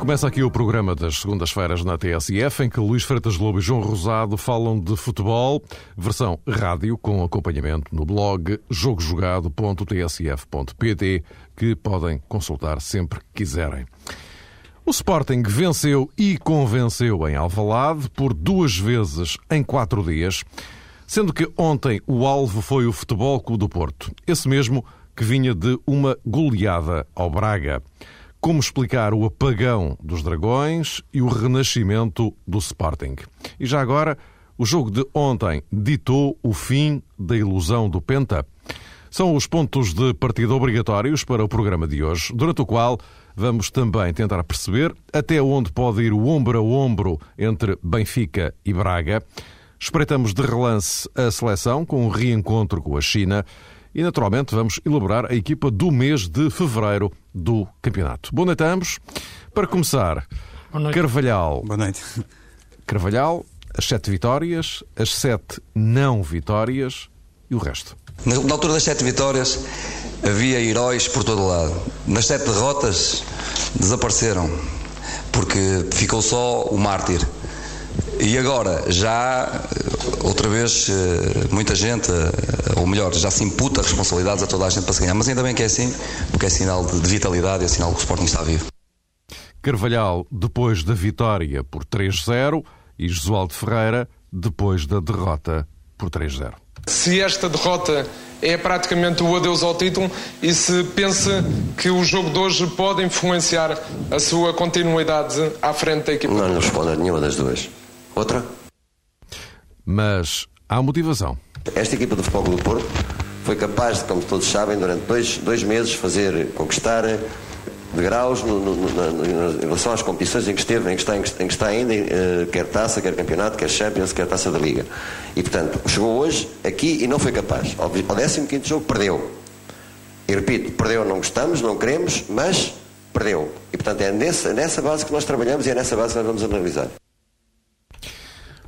Começa aqui o programa das segundas-feiras na TSF, em que Luís Freitas Lobo e João Rosado falam de futebol, versão rádio, com acompanhamento no blog jogojogado.tsf.pt, que podem consultar sempre que quiserem. O Sporting venceu e convenceu em Alvalade por duas vezes em quatro dias, sendo que ontem o alvo foi o Futebol Clube do Porto, esse mesmo que vinha de uma goleada ao Braga como explicar o apagão dos Dragões e o renascimento do Sporting. E já agora, o jogo de ontem ditou o fim da ilusão do Penta. São os pontos de partida obrigatórios para o programa de hoje, durante o qual vamos também tentar perceber até onde pode ir o ombro a ombro entre Benfica e Braga. Espreitamos de relance a seleção com um reencontro com a China e, naturalmente, vamos elaborar a equipa do mês de fevereiro do campeonato. Boa noite a ambos. Para começar, noite. Carvalhal. Boa noite. Carvalhal, as sete vitórias, as sete não vitórias e o resto. Na, na altura das sete vitórias havia heróis por todo lado. Nas sete derrotas desapareceram porque ficou só o mártir. E agora já outra vez muita gente, ou melhor, já se imputa responsabilidades a toda a gente para se ganhar. Mas ainda bem que é assim, porque é sinal de vitalidade, é sinal que o Sporting está vivo. Carvalhal, depois da vitória por 3-0, e Josualdo Ferreira, depois da derrota por 3-0. Se esta derrota é praticamente o adeus ao título e se pensa que o jogo de hoje pode influenciar a sua continuidade à frente da equipa? Não lhe respondo a nenhuma das duas. Outra? Mas há motivação. Esta equipa do Futebol do Porto foi capaz de, como todos sabem, durante dois, dois meses fazer, conquistar degraus no, no, no, em relação às competições em que esteve, em que está, em que está ainda, uh, quer taça, quer campeonato, quer Champions, quer taça da Liga. E portanto, chegou hoje aqui e não foi capaz. Ao, ao 15 jogo perdeu. E repito, perdeu, não gostamos, não queremos, mas perdeu. E portanto é nessa, nessa base que nós trabalhamos e é nessa base que nós vamos analisar.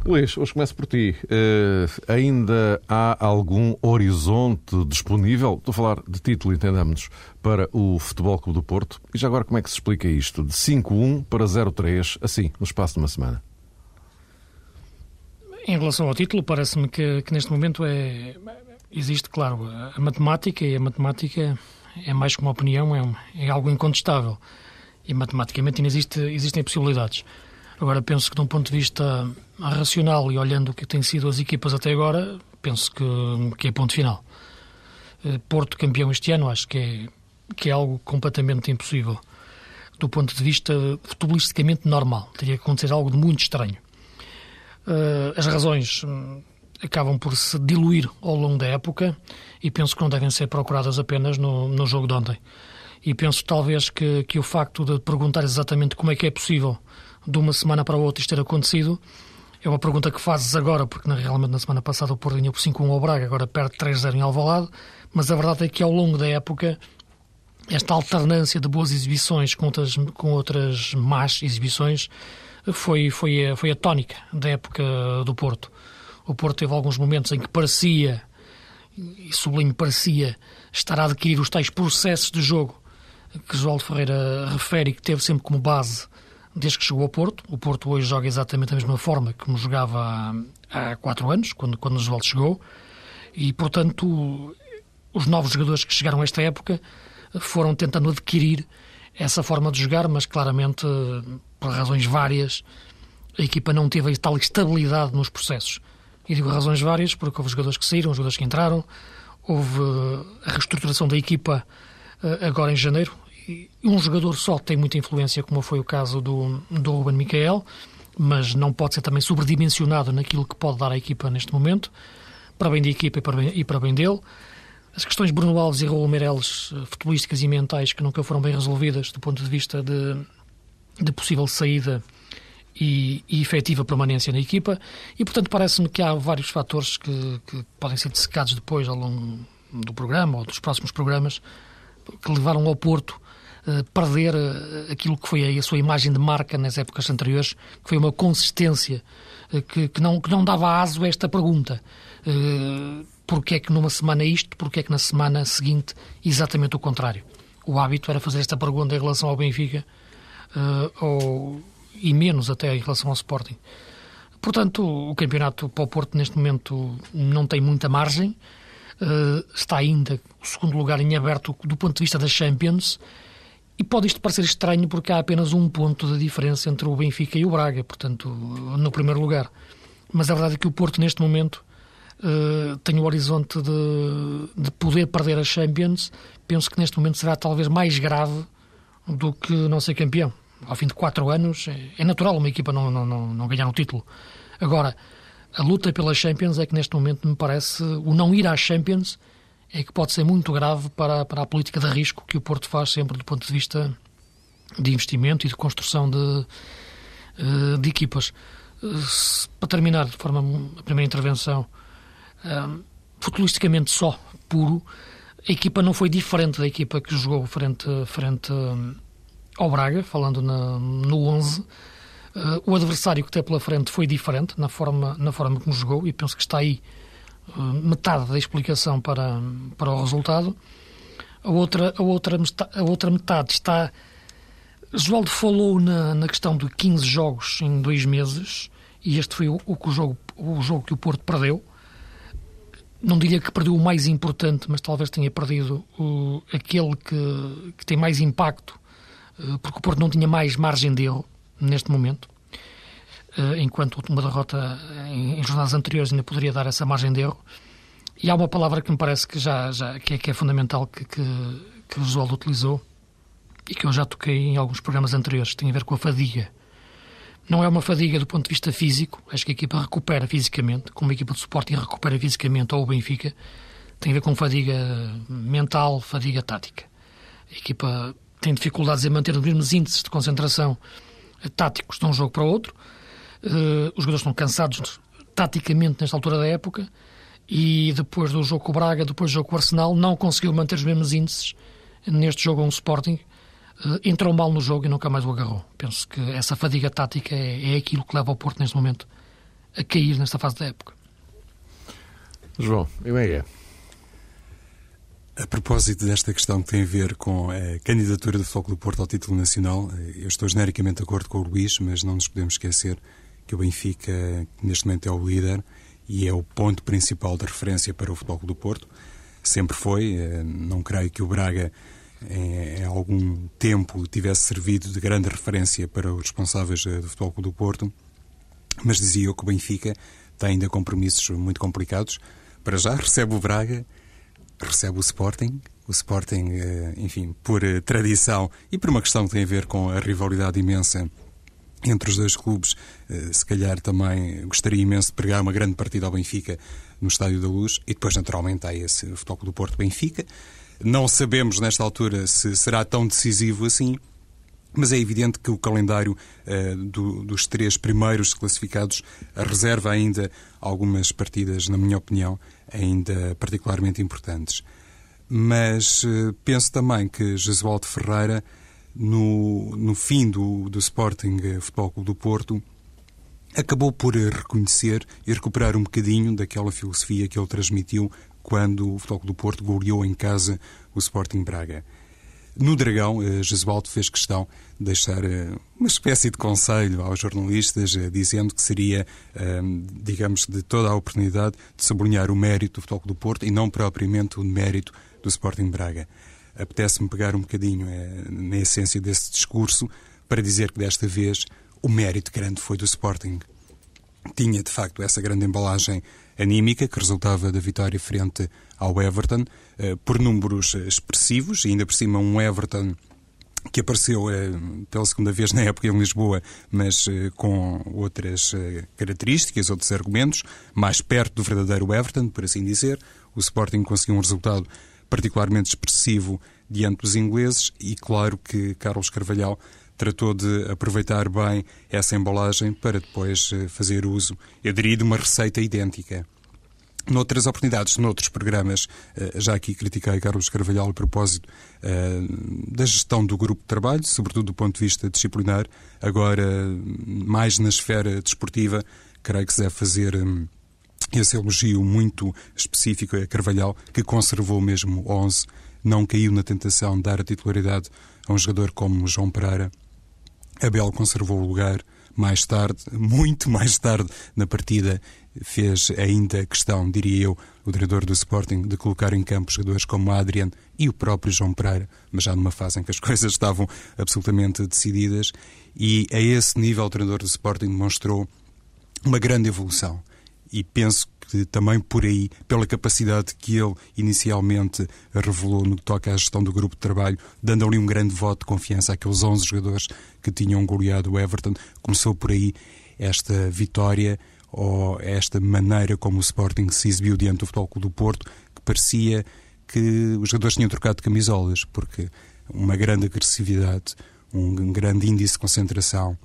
Luís, hoje começo por ti. Uh, ainda há algum horizonte disponível, estou a falar de título, entendamos, para o Futebol Clube do Porto? E já agora como é que se explica isto? De 5-1 para 0-3, assim, no espaço de uma semana? Em relação ao título, parece-me que, que, neste momento é, existe, claro, a matemática, e a matemática é mais que uma opinião, é, é algo incontestável. E matematicamente existe, existem possibilidades. Agora, penso que, de um ponto de vista racional e olhando o que têm sido as equipas até agora, penso que, que é ponto final. Eh, Porto campeão este ano, acho que é, que é algo completamente impossível. Do ponto de vista futebolisticamente normal. Teria que acontecer algo de muito estranho. Eh, as razões hum, acabam por se diluir ao longo da época e penso que não devem ser procuradas apenas no, no jogo de ontem. E penso talvez que, que o facto de perguntar exatamente como é que é possível de uma semana para a outra isto ter acontecido. É uma pergunta que fazes agora, porque na, realmente na semana passada o Porto ganhou por 5-1 ao Braga, agora perde 3-0 em Alvalade, mas a verdade é que ao longo da época esta alternância de boas exibições com outras, com outras más exibições foi, foi, a, foi a tónica da época do Porto. O Porto teve alguns momentos em que parecia, e sublinho, parecia estar a adquirir os tais processos de jogo que João Ferreira refere e que teve sempre como base desde que chegou ao Porto. O Porto hoje joga exatamente da mesma forma como jogava há, quatro anos, quando, quando Oswaldo chegou, e, portanto, os novos jogadores que chegaram a esta época foram tentando adquirir essa forma de jogar, mas claramente, por razões várias, a equipa não teve tal estabilidade nos processos. E digo razões várias porque houve jogadores que saíram, jogadores que entraram, houve a reestruturação da equipa eh, agora em janeiro, um jogador só tem muita influência, como foi o caso do, do Ruben Micael, mas não pode ser também sobredimensionado naquilo que pode dar à equipa neste momento, para bem da equipa e para bem, e para bem dele. As questões Bruno Alves e Raul Meireles, eh, futebolísticas e mentais, que nunca foram bem resolvidas do ponto de vista de, de possível saída e, e efetiva permanência na equipa, e portanto parece-me que há vários fatores que, que podem ser dissecados depois ao longo do programa ou dos próximos programas que levaram ao Porto perder eh, aquilo que foi a sua imagem de marca nas épocas anteriores, que foi uma consistência eh, que, que, não, que não dava aso a esta pergunta. Porquê é que numa semana isto, porquê é que na semana seguinte exatamente o contrário? O hábito era fazer esta pergunta em relação ao Benfica ou, e menos até em relação ao Sporting. Portanto, o campeonato para o Porto neste momento não tem muita margem. Uh, está ainda o segundo lugar em aberto do ponto de vista da Champions. E pode isto parecer estranho porque há apenas um ponto de diferença entre o Benfica e o Braga, portanto, no primeiro lugar. Mas a verdade é que o Porto, neste momento, uh, tem o horizonte de, de poder perder a Champions. Penso que neste momento será talvez mais grave do que não ser campeão ao fim de quatro anos, é, é natural uma equipa não, não, não, não ganhar um título. Agora, a luta pela Champions é que neste momento me parece o não ir à Champions é que pode ser muito grave para, para a política de risco que o Porto faz sempre do ponto de vista de investimento e de construção de, eh, de equipas. Para terminar de forma a primeira intervenção, eh, futbolisticamente só, puro, a equipa não foi diferente da equipa que jogou frente, frente ao Braga, falando na, no 11, uh, eh, o adversário que tem pela frente foi diferente na forma, na forma como jogou e penso que está aí metade da explicação para, para o resultado. A outra, a, outra, a outra metade está. Joaldo falou na, na questão de 15 jogos em dois meses e este foi o, o, jogo, o jogo que o Porto perdeu. Não diria que perdeu o mais importante, mas talvez tenha perdido o, aquele que, que tem mais impacto eh, porque o Porto não tinha mais margem de erro neste momento, eh, enquanto uma derrota em jornadas anteriores ainda poderia dar essa margem de erro. E há uma palavra que me parece que, já, já, que, é, que é fundamental que, que, que o Josualdo utilizou e que eu já toquei em alguns programas anteriores, tem a ver com a fadiga. Não é uma fadiga do ponto de vista físico, acho que a equipa recupera fisicamente, como a equipa de suporte recupera fisicamente, ou o Benfica, tem a ver com fadiga mental, fadiga tática. A equipa tem dificuldades em manter os mesmos índices de concentração táticos de um jogo para o outro. Uh, os jogadores estão cansados taticamente nesta altura da época e depois do jogo com o Braga, depois do jogo com o Arsenal, não conseguiu manter os mesmos índices neste jogo com o Sporting. Uh, entrou mal no jogo e nunca mais o agarrou. Penso que essa fadiga tática é, é aquilo que leva o Porto neste momento a cair nesta fase da época. João, eu é. A propósito desta questão que tem a ver com a candidatura do Foco do Porto ao título nacional, eu estou genericamente de acordo com o Luís, mas não nos podemos esquecer que o Benfica, neste momento, é o líder e é o ponto principal de referência para o Futebol do Porto. Sempre foi. Eh, não creio que o Braga, em algum tempo, tivesse servido de grande referência para os responsáveis eh, do Futebol do Porto, mas dizia eu que o Benfica tem ainda compromissos muito complicados. Para já recebe o Braga recebe o Sporting. O Sporting, eh, enfim, por eh, tradição e por uma questão que tem a ver com a rivalidade imensa entre os dois clubes, eh, se calhar também gostaria imenso de pregar uma grande partida ao Benfica no Estádio da Luz e depois, naturalmente, há esse Futebol do Porto Benfica. Não sabemos nesta altura se será tão decisivo assim, mas é evidente que o calendário do, dos três primeiros classificados reserva ainda algumas partidas, na minha opinião, ainda particularmente importantes. Mas uh, penso também que Jesualdo Ferreira, no, no fim do, do Sporting Futebol Clube do Porto, acabou por reconhecer e recuperar um bocadinho daquela filosofia que ele transmitiu quando o Futebol Clube do Porto goleou em casa o Sporting Braga. No Dragão, eh, Jesualdo fez questão de deixar eh, uma espécie de conselho aos jornalistas, eh, dizendo que seria, digamos, de toda a oportunidade de sublinhar o mérito do Futebol do Porto e não propriamente o mérito do Sporting Braga. Apetece-me pegar um bocadinho na essência desse discurso para dizer que desta vez o mérito grande foi do Sporting. Tinha, de facto, essa grande embalagem anímica que resultava da vitória frente ao Everton, eh, por números expressivos, e ainda por cima um Everton que apareceu eh, pela segunda vez na época em Lisboa, mas eh, com outras características, outros argumentos, mais perto do verdadeiro Everton, por assim dizer. O Sporting conseguiu um resultado particularmente expressivo diante dos ingleses e claro que Carlos Carvalhal tratou de aproveitar bem essa embalagem para depois fazer uso, aderir de uma receita idêntica. Noutras oportunidades, noutros programas, eh, já aqui critiquei Carlos Carvalhal a propósito eh, da gestão do grupo de trabalho, sobretudo do ponto de vista disciplinar. Agora, mais na esfera desportiva, creio que se deve fazer hum, esse elogio muito específico a Carvalhal, que conservou mesmo 11, não caiu na tentação de dar a titularidade a um jogador como João Pereira. Abel conservou o lugar mais tarde, muito mais tarde na partida, fez ainda questão, diria eu, o treinador do Sporting, de colocar em campo jogadores como Adrian e o próprio João Pereira, mas já numa fase em que as coisas estavam absolutamente decididas. E a esse nível, o treinador do Sporting demonstrou uma grande evolução. E penso que também por aí, pela capacidade que ele inicialmente revelou no que toca à gestão do grupo de trabalho, dando ali um grande voto de confiança àqueles 11 jogadores que tinham goleado o Everton, começou por aí esta vitória ou esta maneira como o Sporting se exibiu diante do Futebol Clube do Porto, que parecia que os jogadores tinham trocado de camisolas, porque uma grande agressividade, um grande índice de concentração,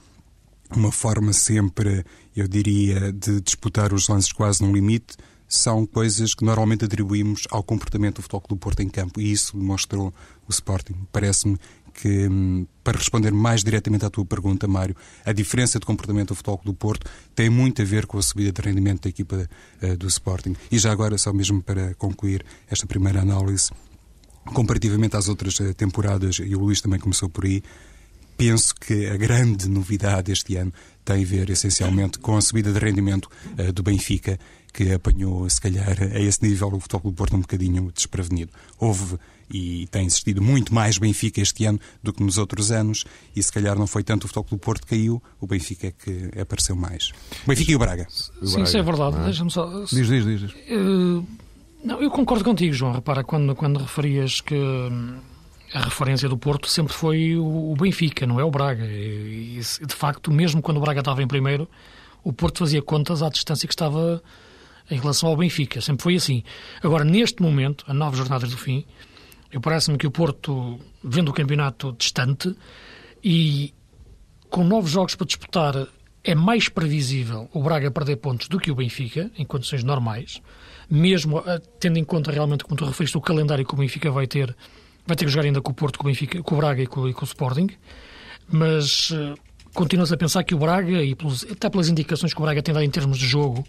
uma forma sempre, eu diria, de disputar os lances quase no limite, são coisas que normalmente atribuímos ao comportamento do Futebol Clube do Porto em campo e isso demonstrou o Sporting. Parece-me que, hum, para responder mais diretamente à tua pergunta, Mário, a diferença de comportamento do Futebol Clube do Porto tem muito a ver com a subida de rendimento da equipa uh, do Sporting. E já agora, só mesmo para concluir esta primeira análise, comparativamente às outras uh, temporadas, e o Luís também começou por aí, penso que a grande novidade este ano tem a ver essencialmente com a subida de rendimento uh, do Benfica, que apanhou, se calhar, a esse nível o Futebol do Porto um bocadinho desprevenido. Houve e tem existido muito mais Benfica este ano do que nos outros anos e se calhar não foi tanto o Futebol do Porto que caiu, o Benfica é que apareceu mais. O Benfica e o Braga. Sim, isso é verdade. É? Deixa-me só... Diz, diz, diz. Uh, não, eu concordo contigo, João. Repara, quando, quando referias que hum, a referência do Porto sempre foi o Benfica, não é o Braga. E, de facto, mesmo quando o Braga estava em primeiro, o Porto fazia contas à distância que estava em relação ao Benfica. Sempre foi assim. Agora, neste momento, a nove jornadas do fim, eu parece-me que o Porto, vendo o campeonato distante e com nove jogos para disputar, é mais previsível o Braga perder pontos do que o Benfica, em condições normais, mesmo tendo em conta realmente, como tu referiste, o calendário que o Benfica vai ter vai ter que jogar ainda com o Porto, com o, Benfica, com o Braga e com, e com o Sporting, mas uh, continuas a pensar que o Braga, e pelos, até pelas indicações que o Braga tem dado em termos de jogo,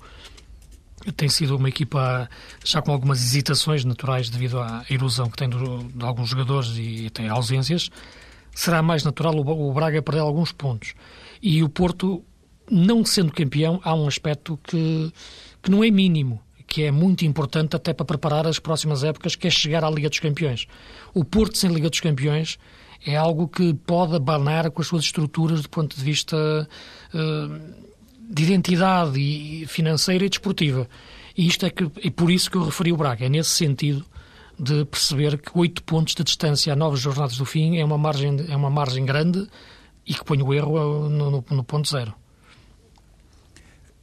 tem sido uma equipa já com algumas hesitações naturais devido à erosão que tem do, de alguns jogadores e tem ausências, será mais natural o, o Braga perder alguns pontos. E o Porto, não sendo campeão, há um aspecto que, que não é mínimo, que é muito importante até para preparar as próximas épocas, que é chegar à Liga dos Campeões. O Porto sem Liga dos Campeões é algo que pode abanar com as suas estruturas do ponto de vista uh, de identidade e financeira e desportiva. E isto é que é por isso que eu referi o Braga, é nesse sentido de perceber que oito pontos de distância a nove jornadas do fim é uma margem, é uma margem grande e que põe o erro no, no, no ponto zero.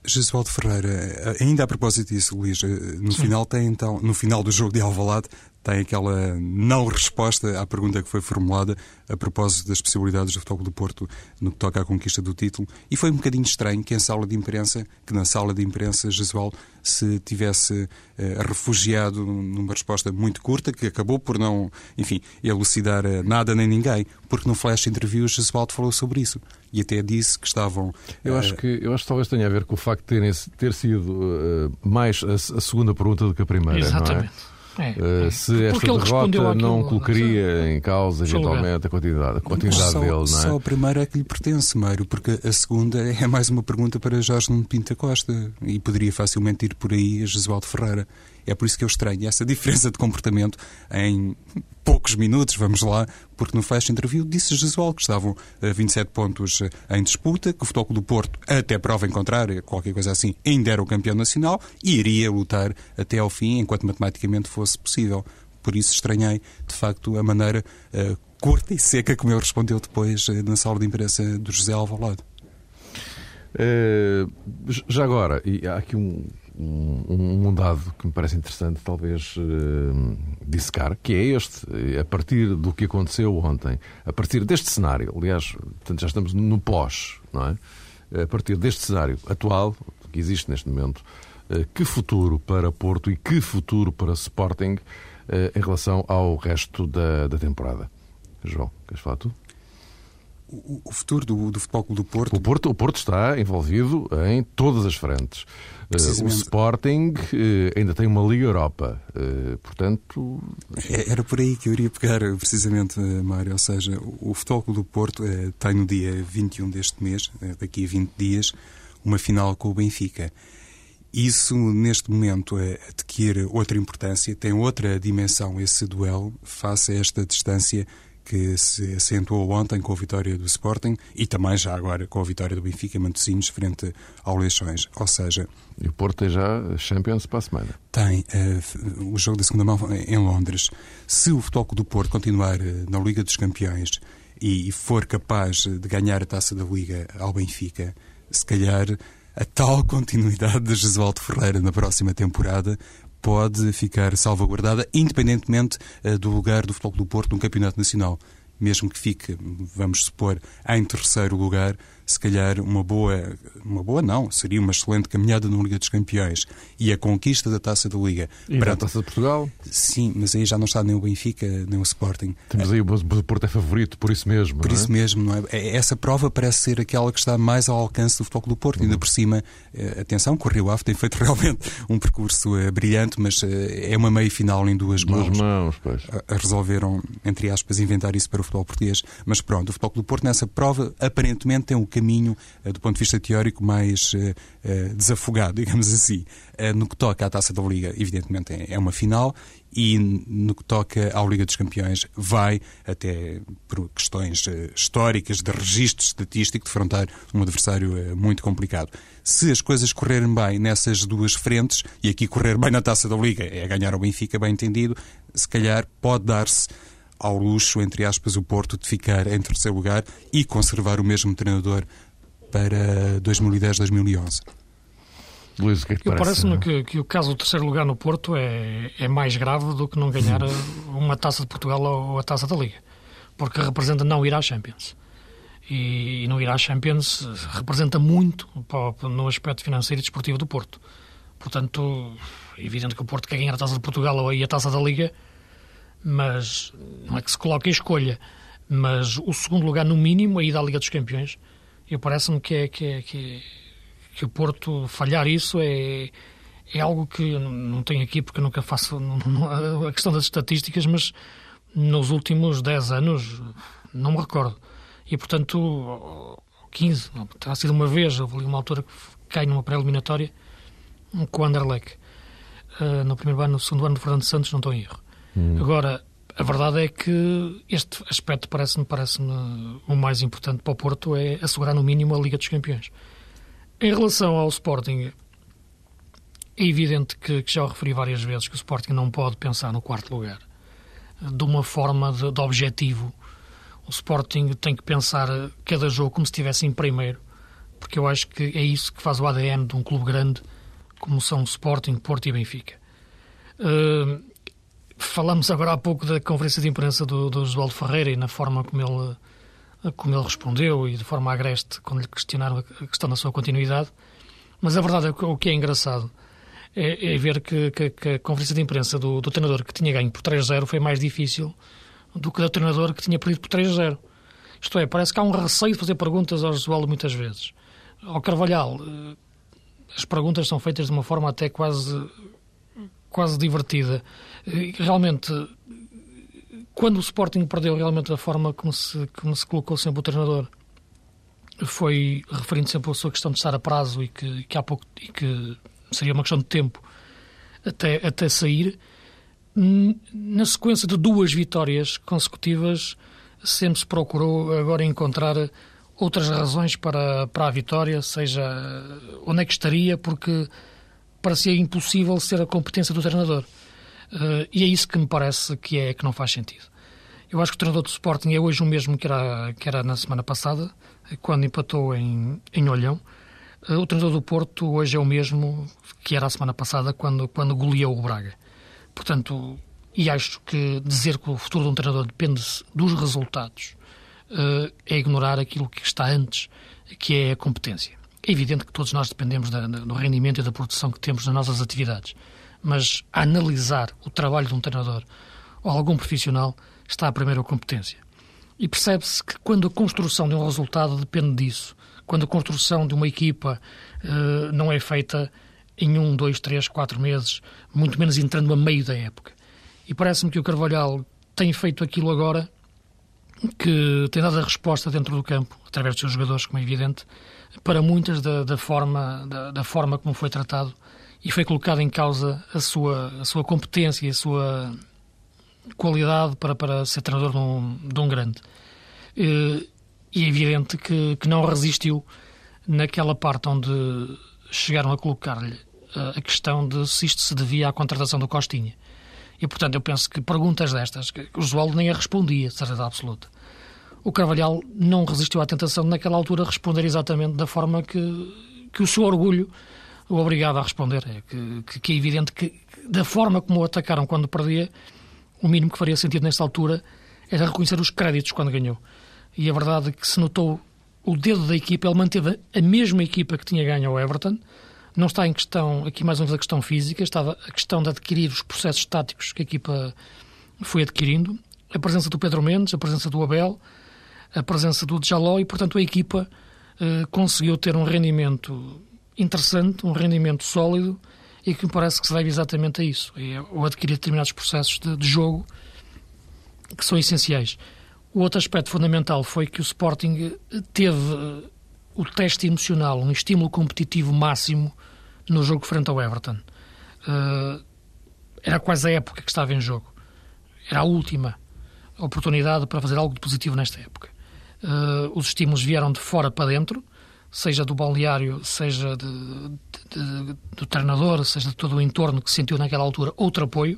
Jesualdo Ferreira, ainda a propósito disso, Luís, no Sim. final tem então, no final do jogo de Alvalade, tem aquela não resposta à pergunta que foi formulada a propósito das possibilidades do Futebol do Porto no que toca à conquista do título. E foi um bocadinho estranho que em sala de imprensa, que na sala de imprensa Jesual se tivesse eh, refugiado numa resposta muito curta, que acabou por não, enfim, elucidar eh, nada nem ninguém, porque no flash interview Jesualdo falou sobre isso e até disse que estavam. Eu acho que eu acho que talvez tenha a ver com o facto de ter, ter sido uh, mais a, a, segunda pergunta do que a primeira. Exatamente. Não é? É, uh, se esta derrota não colocaria em causa, eventualmente, a continuidade, a continuidade só, dele, não é? Só a primeira é que lhe pertence, Mário, porque a segunda é mais uma pergunta para Jorge Nuno Pinta Costa e poderia facilmente ir por aí a Jesualdo Ferreira. É por isso que eu estranho essa diferença de comportamento em poucos minutos, vamos lá, porque no flash interview disse Jesual que estavam a 27 pontos em disputa, que o Futebol do Porto, até prova em contrário, qualquer coisa assim, ainda era o campeão nacional e iria lutar até ao fim, enquanto matematicamente fosse possível. Por isso estranhei, de facto, a maneira uh, curta e seca como ele respondeu depois uh, na sala de imprensa do José Alvalade. Uh, já agora, e há aqui um, um, um, dado que me parece interessante, talvez uh, dissecar, que é este, a partir do que aconteceu ontem, a partir deste cenário, aliás, portanto, já estamos no pós, não é? A partir deste cenário atual, que existe neste momento, uh, que futuro para Porto e que futuro para Sporting uh, em relação ao resto da, da temporada? João, queres falar tu? O, o futuro do, do Futebol Clube do Porto. O Porto, o Porto está envolvido em todas as frentes. Uh, o Sporting uh, ainda tem uma Liga Europa, uh, portanto. É, era por aí que eu iria pegar, precisamente, Mário. Ou seja, o Futebol Clube do Porto tem no dia 21 deste mês, daqui a 20 dias, uma final com o Benfica. Isso, neste momento, adquire outra importância, tem outra dimensão esse duelo, face a esta distância que se acentuou ontem com a vitória do Sporting e também já agora com a vitória do Benfica Matosinhos frente ao Leixões. Ou seja... E o Porto tem já Champions para a semana. Tem uh, o jogo da segunda mão em Londres. Se o Futebol do Porto continuar uh, na Liga dos Campeões e, e for capaz de ganhar a Taça da Liga ao Benfica, se calhar a tal continuidade de Jesualdo Ferreira na próxima temporada pode ficar salvaguardada, independentemente uh, do lugar do Futebol do Porto no Campeonato Nacional. Mesmo que fique, vamos supor, em terceiro lugar, se calhar uma boa, uma boa não, seria uma excelente caminhada na Liga dos Campeões e a conquista da Taça da Liga. E para a Taça de Portugal? Sim, mas aí já não está nem o Benfica, nem o Sporting. Temos aí o Porto é favorito, por isso mesmo. Por é? isso mesmo, não é? é? Essa prova parece ser aquela que está mais ao alcance do Futebol do Porto. Uhum. Ainda por cima, eh, atenção, que o Rio Ave tem feito realmente um percurso uh, brilhante, mas uh, é uma meia final em duas, duas mãos. mãos pois. resolveram, entre aspas, inventar isso para o futebol português. Mas pronto, o Futebol do Porto nessa prova aparentemente tem o caminho eh, do ponto de vista teórico, mais eh, eh, desafogado, digamos assim. No que toca à Taça da Liga, evidentemente é uma final, e no que toca à Liga dos Campeões, vai, até por questões históricas, de registro estatístico, defrontar um adversário muito complicado. Se as coisas correrem bem nessas duas frentes, e aqui correr bem na Taça da Liga é ganhar o Benfica, bem entendido, se calhar pode dar-se ao luxo, entre aspas, o Porto de ficar em terceiro lugar e conservar o mesmo treinador para 2010-2011. Luís, o que é que Parece-me que, que, o caso do terceiro lugar no Porto é, é mais grave do que não ganhar uma taça de Portugal ou a taça da Liga, porque representa não ir à Champions. E, e não ir à Champions representa muito para, no aspecto financeiro e desportivo do Porto. Portanto, é evidente que o Porto quer ganhar a taça de Portugal ou a taça da Liga, mas não é que se coloque a escolha. Mas o segundo lugar, no mínimo, a ida à Liga dos Campeões, eu parece-me que, é, que, é, que, é, que o Porto falhar isso é, é algo que não tenho aqui porque nunca faço não, não, a questão das estatísticas, mas nos últimos 10 anos não me recordo. E portanto, 15, terá sido uma vez, houve ali uma altura que cai numa pré-eliminatória com o Anderlecht. Uh, no primeiro ano, no segundo ano do Fernando Santos, não estou em erro. Hum. Agora, a verdade é que este aspecto parece-me parece o mais importante para o Porto é assegurar no mínimo a Liga dos Campeões. Em relação ao Sporting, é evidente que, que já o referi várias vezes que o Sporting não pode pensar no quarto lugar de uma forma de, de objetivo. O Sporting tem que pensar cada jogo como se estivesse em primeiro, porque eu acho que é isso que faz o ADN de um clube grande como são o Sporting, Porto e Benfica. Uh, Falamos agora há pouco da conferência de imprensa do, do Oswaldo Ferreira e na forma como ele, como ele respondeu e de forma agreste quando lhe questionaram a questão da sua continuidade. Mas a verdade é que o que é engraçado é, é ver que, que, que, a conferência de imprensa do, do treinador que tinha ganho por 3-0 foi mais difícil do que do treinador que tinha perdido por 3-0. Isto é, parece que há um receio de fazer perguntas ao Oswaldo muitas vezes. Ao Carvalhal, eh, as perguntas são feitas de uma forma até quase quase divertida. Realmente, quando o Sporting perdeu realmente a forma como se, como se colocou sempre o treinador, foi referindo sempre a sua questão de estar a prazo e que, que há pouco e que seria uma questão de tempo até, até sair. Na sequência de duas vitórias consecutivas, sempre se procurou agora encontrar outras razões para, para a vitória, seja onde é que estaria, porque parecia impossível ser a competência do treinador. Uh, e é isso que me parece que é que não faz sentido. Eu acho que o treinador do Sporting é hoje o mesmo que era, que era na semana passada, quando empatou em, em Olhão. Uh, o treinador do Porto hoje é o mesmo que era a semana passada, quando, quando goleou o Braga. Portanto, e acho que dizer que o futuro de um treinador depende dos resultados uh, é ignorar aquilo que está antes, que é a competência. É evidente que todos nós dependemos da, do rendimento e da produção que temos nas nossas atividades, mas analisar o trabalho de um treinador ou algum profissional está a primeira competência. E percebe-se que quando a construção de um resultado depende disso, quando a construção de uma equipa uh, não é feita em um, dois, três, quatro meses, muito menos entrando a meio da época. E parece-me que o Carvalhal tem feito aquilo agora que tem dado a resposta dentro do campo, através dos seus jogadores, como é evidente, para muitas da, da forma, da, da, forma como foi tratado e foi colocado em causa a sua, a sua competência e a sua qualidade para, para ser treinador de um, de um grande. E é evidente que, que não resistiu naquela parte onde chegaram a colocar-lhe a questão de se isto se devia à contratação do Costinha. E, portanto, eu penso que perguntas destas, que o Josualdo nem a respondia, de certeza absoluta. O Carvalhal não resistiu à tentação de, naquela altura, responder exatamente da forma que, que o seu orgulho o obrigado a responder. É que, que, que é evidente que, da forma como o atacaram quando perdia, o mínimo que faria sentido nesta altura era reconhecer os créditos quando ganhou. E a verdade é que se notou o dedo da equipa, ele manteve a mesma equipa que tinha ganho ao Everton, não está em questão, aqui mais uma vez, a questão física, estava a questão de adquirir os processos táticos que a equipa foi adquirindo, a presença do Pedro Mendes, a presença do Abel, a presença do Djaló e, portanto, a equipa eh, conseguiu ter um rendimento interessante, um rendimento sólido e que me parece que se deve exatamente a isso, é, ou adquirir determinados processos de, de jogo que são essenciais. O outro aspecto fundamental foi que o Sporting teve eh, o teste emocional, um estímulo competitivo máximo no jogo frente ao Everton. Uh, era quase a época que estava em jogo. Era a última oportunidade para fazer algo de positivo nesta época. Uh, os estímulos vieram de fora para dentro, seja do balneário, seja de, de, de, do treinador, seja de todo o entorno que sentiu naquela altura outro apoio,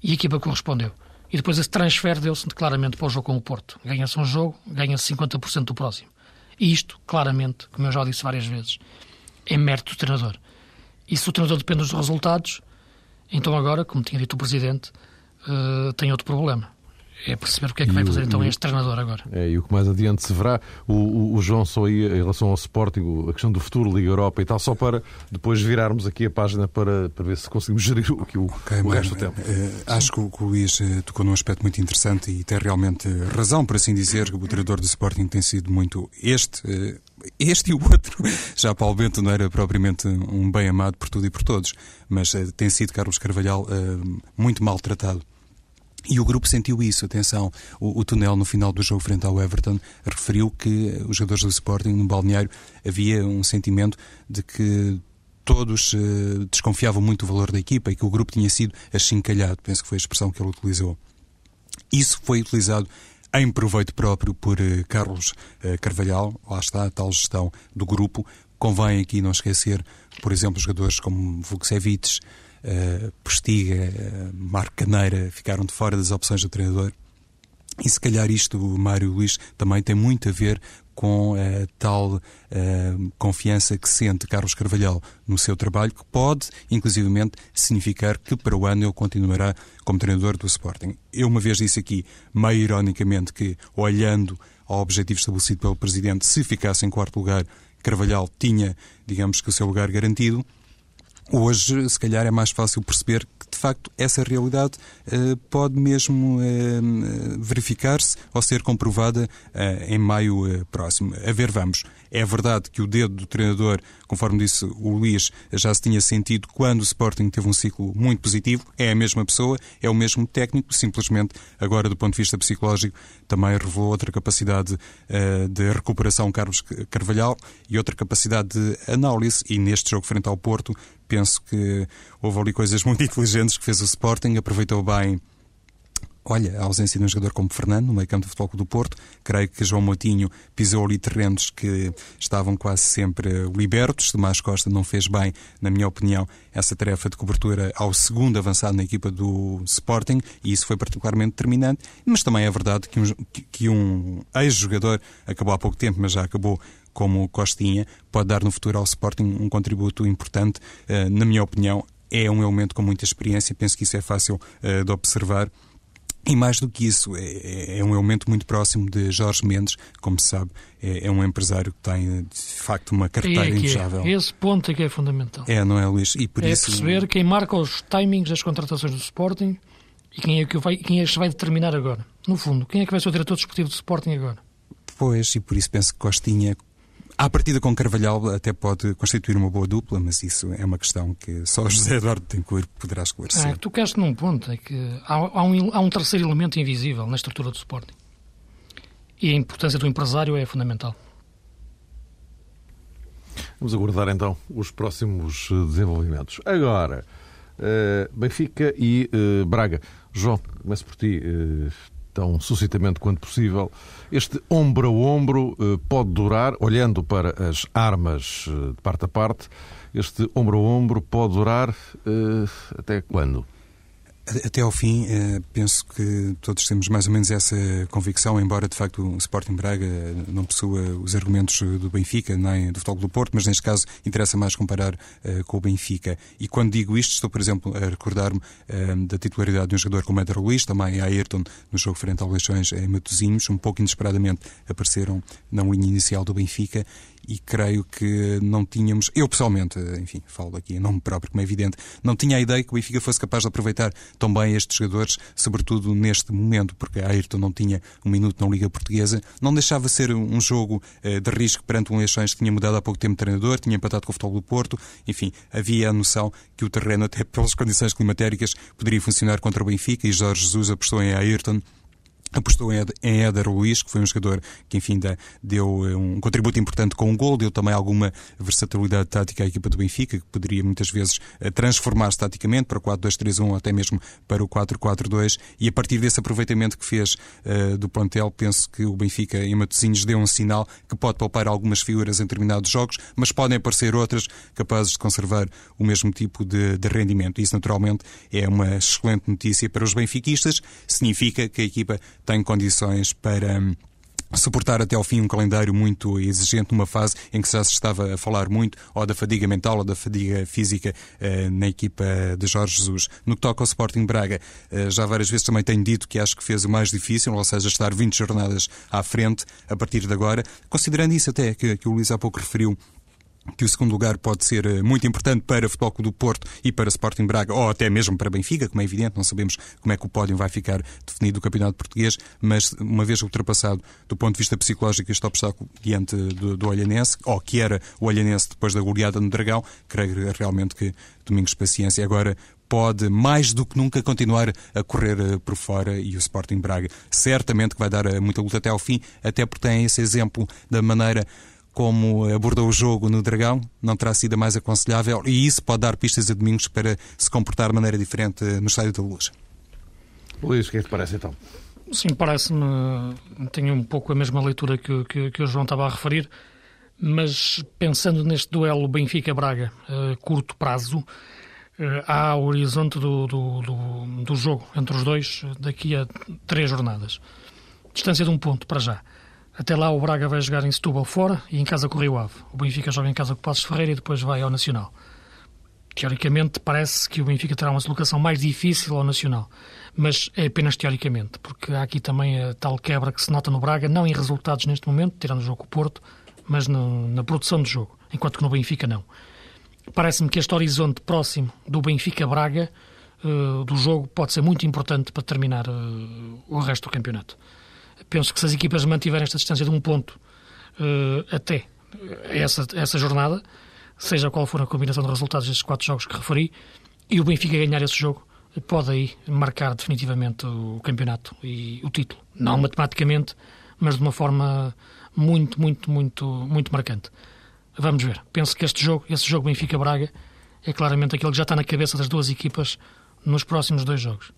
e a equipa correspondeu. E depois esse transfer deu-se claramente para o jogo com o Porto. Ganha-se um jogo, ganha-se 50% do próximo. E isto, claramente, como eu já disse várias vezes, é mérito do treinador. E se o treinador depende dos resultados, então agora, como tinha dito o Presidente, uh, tem outro problema. É perceber o que é que e vai fazer o, então este treinador agora. É, e o que mais adiante se verá, o, o, o, João só aí em relação ao Sporting, a questão do futuro, Liga Europa e tal, só para depois virarmos aqui a página para, para ver se conseguimos gerir o, o, okay, o resto do tempo. Uh, acho que o, que o Luís uh, tocou num aspecto muito interessante e tem realmente razão, por assim dizer, que o treinador do Sporting tem sido muito este. Uh, este e o outro. Já Paulo Bento não era propriamente um bem amado por tudo e por todos, mas tem sido Carlos Carvalhal muito maltratado e o grupo sentiu isso, atenção. O, o, Tunel, no final do jogo frente ao Everton, referiu que os jogadores do Sporting, no balneário, havia um sentimento de que todos uh, desconfiavam muito do valor da equipa e que o grupo tinha sido achincalhado. Penso que foi a expressão que ele utilizou. Isso foi utilizado em proveito próprio por uh, Carlos uh, Carvalhal, lá está a tal gestão do grupo. Convém aqui não esquecer, por exemplo, jogadores como Vukcevic, uh, Postiga, uh, Marco Caneira ficaram de fora das opções do treinador. E se calhar isto, Mário Luís, também tem muito a ver com a tal uh, confiança que sente Carlos Carvalhal no seu trabalho, que pode, inclusivamente, significar que para o ano ele continuará como treinador do Sporting. Eu uma vez disse aqui, meio ironicamente, que olhando ao objetivo estabelecido pelo Presidente, se ficasse em quarto lugar, Carvalhal tinha, digamos que, o seu lugar garantido. Hoje, se calhar, é mais fácil perceber que, de facto, essa realidade uh, pode mesmo uh, verificar-se ou ser comprovada uh, em maio próximo. A ver, vamos. É verdade que o dedo do treinador, conforme disse o Luís, já se tinha sentido quando o Sporting teve um ciclo muito positivo. É a mesma pessoa, é o mesmo técnico, simplesmente agora, do ponto de vista psicológico, também revelou outra capacidade de recuperação, Carlos Carvalhal, e outra capacidade de análise. E neste jogo frente ao Porto, penso que houve ali coisas muito inteligentes que fez o Sporting, aproveitou bem Olha, a ausência de um jogador como Fernando no meio campo do Futebol do Porto, creio que João Moutinho pisou ali terrenos que estavam quase sempre libertos. Tomás Costa não fez bem, na minha opinião, essa tarefa de cobertura ao segundo avançado na equipa do Sporting e isso foi particularmente determinante. Mas também é verdade que um, que um ex-jogador acabou há pouco tempo, mas já acabou como Costinha, pode dar no futuro ao Sporting um contributo importante. Uh, na minha opinião, é um elemento com muita experiência, penso que isso é fácil uh, de observar. E mais do que isso, é, é, é, um elemento muito próximo de Jorge Mendes, como se sabe, é, é um empresário que tem de facto uma carteira é invejável. É. Esse ponto é que é fundamental. É, não é, Luís? E por é isso... perceber quem marca os timings das contratações do Sporting E quem é que vai, quem é que vai determinar agora? No fundo, quem é que vai ser o diretor desportivo do Sporting agora? Pois, e por isso penso que Costinha, à partida com Carvalhal, até pode constituir uma boa dupla, mas isso é uma questão que só José Eduardo Tencourt poderá esclarecer. Ah, tu queres num ponto, é que há, há, um, há um terceiro elemento invisível na estrutura do Sporting. E a importância do empresário é fundamental. Vamos aguardar então os próximos eh, desenvolvimentos. Agora, uh, Benfica e uh, Braga. João, começo por ti, uh, tão suscitamente quanto possível. Este ombro a ombro pode durar, olhando para as armas de parte a parte, este ombro a ombro pode durar até quando? Até ao fim, eh, penso que todos temos mais ou menos essa convicção, embora de facto o Sporting Braga não possua os argumentos do Benfica nem do Futebol do Porto, mas neste caso interessa mais comparar uh, com o Benfica. E quando digo isto, estou, por exemplo, a recordar-me uh, da titularidade de um jogador como Éder Luís, também a Ayrton, no jogo frente ao Leixões em Matosinhos, um pouco inesperadamente apareceram na linha inicial do Benfica e creio que não tínhamos, eu pessoalmente, enfim, falo aqui em nome próprio, como é evidente, não tinha a ideia que o Benfica fosse capaz de aproveitar tão bem estes jogadores, sobretudo neste momento, porque a Ayrton não tinha um minuto na Liga Portuguesa, não deixava ser um jogo eh, de risco perante um Leixões que tinha mudado há pouco tempo de treinador, tinha empatado com o futebol do Porto, enfim, havia a noção que o terreno, até pelas condições climatéricas, poderia funcionar contra o Benfica e Jorge Jesus apostou em Ayrton apostou em Éder Luiz, que foi um jogador que, enfim, deu eh, um contributo importante com um gol, deu também alguma versatilidade tática à equipa do Benfica, que poderia muitas vezes eh, transformar-se taticamente para o 4-2-3-1 ou até mesmo para o 4-4-2, e a partir desse aproveitamento que fez uh, do plantel, penso que o Benfica em Matosinhos deu um sinal que pode poupar algumas figuras em determinados jogos, mas podem aparecer outras capazes de conservar o mesmo tipo de, de rendimento. Isso, naturalmente, é uma excelente notícia para os benfiquistas, significa que a equipa tem condições para hum, suportar até ao fim um calendário muito exigente numa fase em que já se estava a falar muito ou da fadiga mental ou da fadiga física eh, na equipa de Jorge Jesus. No que toca ao Sporting Braga, eh, já várias vezes também tenho dito que acho que fez o mais difícil, ou seja, estar 20 jornadas à frente a partir de agora, considerando isso até que, que o Luís há pouco referiu que o segundo lugar pode ser eh, muito importante para o Futebol Clube do Porto e para Sporting Braga, ou até mesmo para Benfica, como é evidente, não sabemos como é que o pódio vai ficar definido no Campeonato Português, mas uma vez ultrapassado do ponto de vista psicológico este obstáculo diante do, do Olhanense, ou que era o Olhanense depois da goleada no Dragão, creio realmente que Domingos Paciência agora pode mais do que nunca continuar a correr eh, por fora e o Sporting Braga certamente que vai dar eh, muita luta até ao fim, até porque tem esse exemplo da maneira como abordou o jogo no Dragão, não terá sido a mais aconselhável e isso pode dar pistas a Domingos para se comportar de maneira diferente no Estádio da Luz. Luís, o que é que te parece então? Sim, parece-me. Tenho um pouco a mesma leitura que, que, que, o João estava a referir, mas pensando neste duelo Benfica-Braga, a curto prazo, eh, há o horizonte do, do, do, do jogo entre os dois daqui a três jornadas. Distância de um ponto para já. Até lá o Braga vai jogar em Setúbal fora e em casa com o Rio Ave. O Benfica joga em casa com o Passos Ferreira e depois vai ao Nacional. Teoricamente parece que o Benfica terá uma deslocação mais difícil ao Nacional, mas é apenas teoricamente, porque há aqui também a tal quebra que se nota no Braga, não em resultados neste momento, tirando o jogo com o Porto, mas no, na produção do jogo, enquanto que no Benfica não. Parece-me que este horizonte próximo do Benfica-Braga, uh, do jogo, pode ser muito importante para terminar uh, o resto do campeonato penso que se as equipas mantiverem esta distância de um ponto uh, até essa, essa jornada, seja qual for a combinação de resultados destes quatro jogos que referi, e o Benfica ganhar esse jogo, pode aí marcar definitivamente o campeonato e o título. Não matematicamente, mas de uma forma muito, muito, muito, muito marcante. Vamos ver. Penso que este jogo, esse jogo Benfica-Braga, é claramente aquele que já está na cabeça das duas equipas nos próximos dois jogos.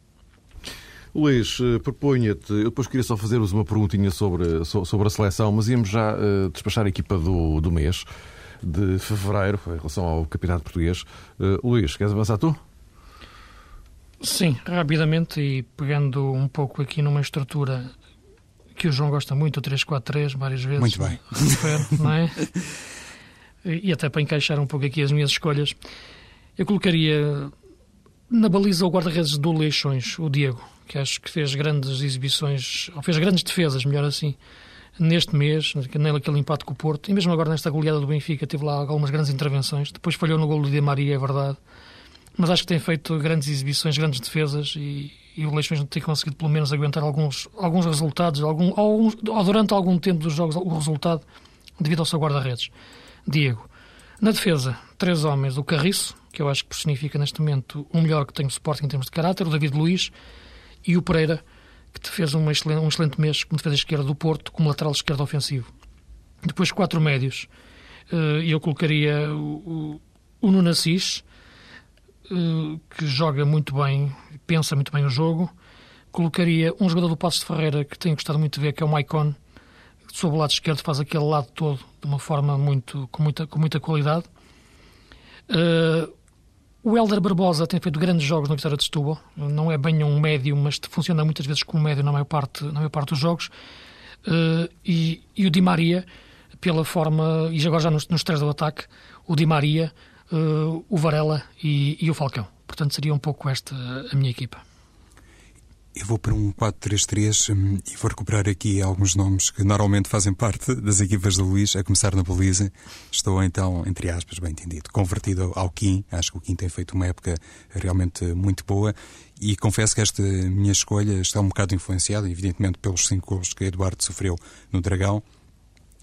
Luís, eh, proponha-te, eu depois queria só fazer-vos uma perguntinha sobre, sobre a seleção, mas íamos já uh, despachar a equipa do, do mês de fevereiro em relação ao Campeonato Português. Uh, Luís, queres avançar tu? Sim, rapidamente e pegando um pouco aqui numa estrutura que o João gosta muito, o 3-4-3, várias vezes. Muito bem. Refere, não é? E até para encaixar um pouco aqui as minhas escolhas, eu colocaria na baliza o guarda-redes do Leixões, o Diego que acho que fez grandes exibições, ou fez grandes defesas, melhor assim, neste mês, naquele empate com o Porto, e mesmo agora nesta goleada do Benfica, teve lá algumas grandes intervenções. Depois falhou no gol do Di Maria, é verdade, mas acho que tem feito grandes exibições, grandes defesas e, e o Leixões tem conseguido pelo menos aguentar alguns, alguns resultados, algum, alguns, ou durante algum tempo dos jogos, o resultado devido ao seu guarda-redes. Diego. Na defesa, três homens. O Carriço, que eu acho que personifica neste momento o melhor que tem o Sporting em termos de caráter, o David Luiz e o Pereira, que fez um excelente, um excelente mês como defesa esquerda do Porto, como lateral esquerdo ofensivo. Depois, quatro médios. Eh, eu colocaria o, o, eh, que joga muito bem, pensa muito bem o jogo. Colocaria um jogador do Passos de Ferreira que tenho gostado muito de ver, que é o Maicon, sob o lado esquerdo faz aquele lado todo de uma forma muito com muita, com muita qualidade. Uh, o Helder Barbosa tem feito grandes jogos na Vitória de Setúbal. Não é bem um médio, mas funciona muitas vezes como médio na maior parte, na maior parte dos jogos. Uh, e, e, o Di Maria, pela forma, e agora já nos, nos três do ataque, o Di Maria, uh, o Varela e, e, o Falcão. Portanto, seria um pouco esta a minha equipa. Eu vou para um 4-3-3 hum, e vou recuperar aqui alguns nomes que normalmente fazem parte das equipas do Luís, a começar na baliza. Estou então, entre aspas, bem entendido, convertido ao Kim. Acho que o Kim tem feito uma época realmente muito boa e confesso que esta minha escolha está um bocado influenciada, evidentemente, pelos cinco gols que Eduardo sofreu no Dragão.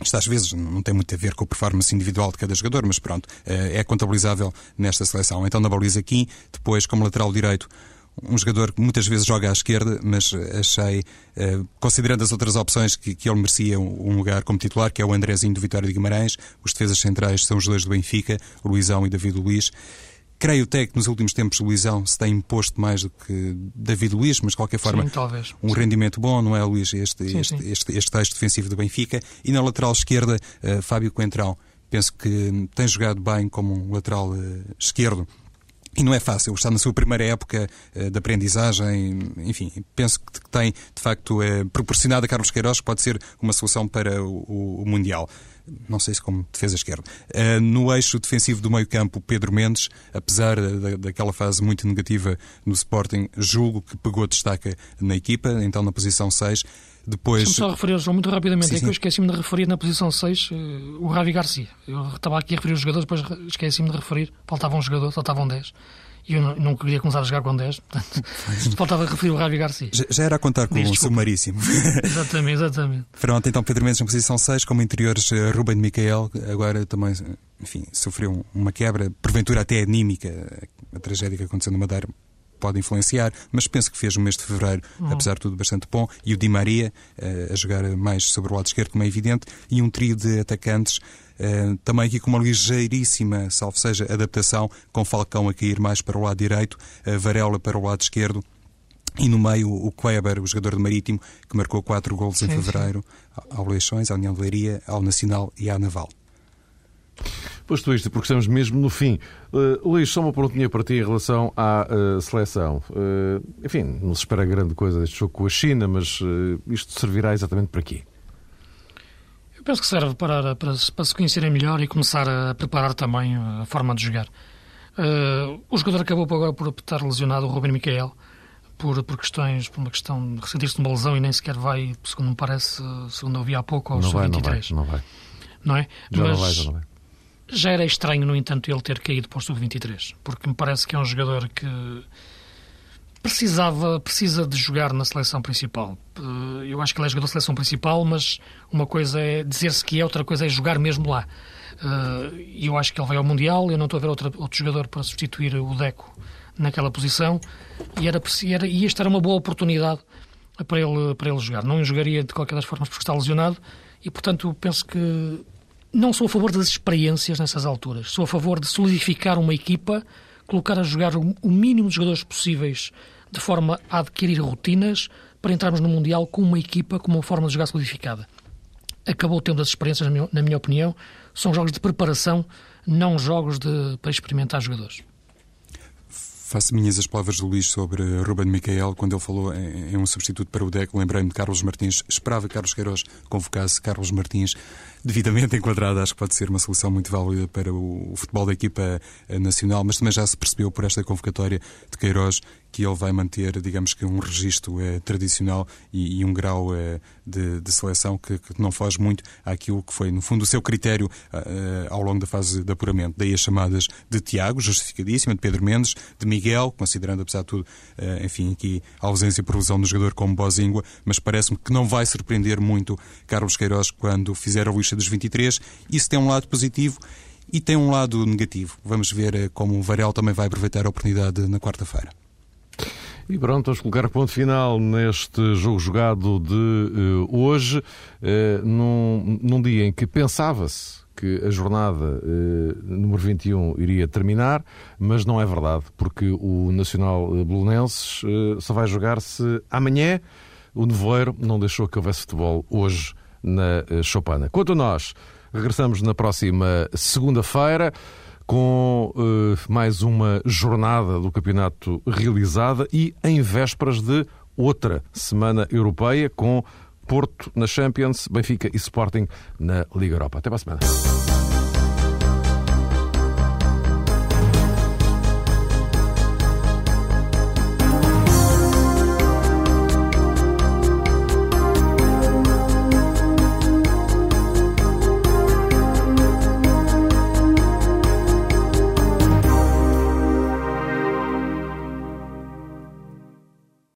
Isto às vezes não tem muito a ver com a performance individual de cada jogador, mas pronto, eh, é contabilizável nesta seleção. Então na baliza Kim, depois como lateral direito um jogador que muitas vezes joga à esquerda, mas achei, eh, considerando as outras opções, que, que ele merecia um lugar como titular, que é o Andrezinho do Vitória de Guimarães. Os defesas centrais são os dois do Benfica, o Luizão e David Luiz. Creio até que nos últimos tempos o Luizão se tem imposto mais do que David Luiz, mas de qualquer forma sim, um sim. rendimento bom, não é, Luís? Este, sim, este, este, este texto defensivo do Benfica. E na lateral esquerda, uh, Fábio Coentrão. Penso que tem jogado bem como um lateral uh, esquerdo e não é fácil, está na sua primeira época uh, de aprendizagem, enfim, penso que tem, de facto, uh, proporcionado a Carlos Queiroz que pode ser uma solução para o, Mundial. Não sei se como defesa esquerda. Uh, no eixo defensivo do meio campo, Pedro Mendes, apesar da, daquela fase muito negativa no Sporting, julgo que pegou destaca na equipa, então na posição 6. Depois... Deixa-me só referir, João, muito rapidamente. Sim, é que eu esqueci-me de referir na posição 6 uh, o Ravi Garcia. Eu estava aqui a referir os jogadores, depois esqueci-me de referir. Faltava um jogador, faltavam 10. E eu não, não, queria começar a jogar com 10. Portanto, faltava referir o Ravi Garcia. Já, já, era a contar com o sumaríssimo. exatamente, exatamente. Pronto, então Pedro Mendes na posição 6, como interiores uh, Ruben de Micael, agora também, enfim, sofreu uma quebra, porventura até anímica, a tragédia que aconteceu no Madeira pode influenciar, mas penso que fez o mês de fevereiro, uhum. apesar de tudo, bastante bom. E o Di Maria uh, a jogar mais sobre o lado esquerdo, como é evidente, e um trio de atacantes. Uh, também aqui com uma ligeiríssima, salvo seja, adaptação, com Falcão a cair mais para o lado direito, uh, Varela para o lado esquerdo, e no meio, o Kleber, o jogador de Marítimo, que marcou quatro golos em fevereiro ao Leixões, à União de Leiria, ao Nacional e à Naval. Posto isto, porque estamos mesmo no fim. Uh, Luís, só uma perguntinha para ti em relação à uh, seleção. Uh, enfim, não se espera grande coisa deste jogo com a China, mas isto servirá exatamente para quê? Eu penso que serve para, para, para se conhecerem melhor e começar a preparar também a forma de jogar. o jogador acabou agora por estar lesionado, o Ruben Miquel, por, por questões, por uma questão de ressentir-se de uma lesão e nem sequer vai, segundo me parece, segundo eu vi há pouco, aos não vai, 23 Não vai, não vai. Não é? Já mas, não vai, já não vai. Já era estranho, no entanto, ele ter caído para o sub-23, porque me parece que é um jogador que precisava, precisa de jogar na seleção principal. Eh, eu acho que ele é jogador da seleção principal, mas uma coisa é dizer-se que é, outra coisa é jogar mesmo lá. Eh, e eu acho que ele vai ao Mundial, eu não estou a ver outro, outro jogador para substituir o Deco naquela posição, e, era, era, e esta era uma boa oportunidade para ele, para ele jogar. Não jogaria de qualquer das formas porque está lesionado, e portanto penso que não sou a favor das experiências nessas alturas. Sou a favor de solidificar uma equipa, colocar a jogar o mínimo de jogadores possíveis de forma a adquirir rotinas para entrarmos no Mundial com uma equipa com uma forma de jogar solidificada. Acabou o tempo das experiências, na minha, opinião. São jogos de preparação, não jogos de, para experimentar jogadores. Faço minhas as palavras do Luís sobre Ruben Micael, quando ele falou em, em um substituto para o DEC. Lembrei-me de Carlos Martins. Esperava que Carlos Queiroz convocasse Carlos Martins devidamente enquadrada, acho que pode ser uma solução muito válida para o futebol da equipa nacional, mas também já se percebeu por esta convocatória de Queiroz que ele vai manter, digamos que, um registro eh, tradicional e, e, um grau eh, de, de, seleção que, que, não foge muito àquilo que foi, no fundo, o seu critério eh, ao longo da fase de apuramento. Daí as chamadas de Tiago, justificadíssima, de Pedro Mendes, de Miguel, considerando, apesar de tudo, eh, enfim, aqui a ausência por lesão do jogador como Bozingua, mas parece-me que não vai surpreender muito Carlos Queiroz quando fizer a lista dos 23. Isso tem um lado positivo e tem um lado negativo. Vamos ver eh, como o Varela também vai aproveitar a oportunidade na quarta-feira. E pronto, vamos colocar ponto final neste jogo jogado de uh, hoje, uh, num, num dia em que pensava-se que a jornada uh, número 21 iria terminar, mas não é verdade, porque o Nacional Bolonenses uh, só vai jogar-se amanhã. O Nevoeiro não deixou que houvesse futebol hoje na uh, Chopana. Quanto a nós, regressamos na próxima segunda-feira com uh, mais uma jornada do campeonato realizada e em vésperas de outra semana europeia com Porto na Champions, Benfica e Sporting na Liga Europa. Até para a semana.